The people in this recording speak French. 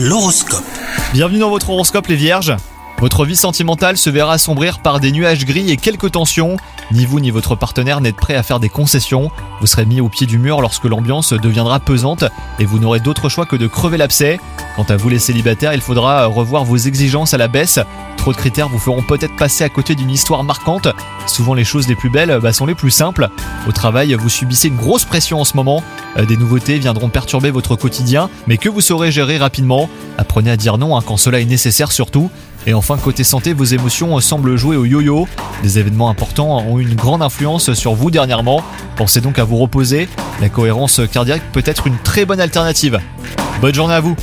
L'horoscope. Bienvenue dans votre horoscope les vierges. Votre vie sentimentale se verra assombrir par des nuages gris et quelques tensions. Ni vous ni votre partenaire n'êtes prêt à faire des concessions. Vous serez mis au pied du mur lorsque l'ambiance deviendra pesante et vous n'aurez d'autre choix que de crever l'abcès. Quant à vous les célibataires, il faudra revoir vos exigences à la baisse. Trop de critères vous feront peut-être passer à côté d'une histoire marquante. Souvent les choses les plus belles bah, sont les plus simples. Au travail, vous subissez une grosse pression en ce moment. Euh, Des nouveautés viendront perturber votre quotidien, mais que vous saurez gérer rapidement. Apprenez à dire non hein, quand cela est nécessaire surtout. Et enfin, côté santé, vos émotions semblent jouer au yo-yo. Des événements importants ont une grande influence sur vous dernièrement. Pensez donc à vous reposer. La cohérence cardiaque peut être une très bonne alternative. Bonne journée à vous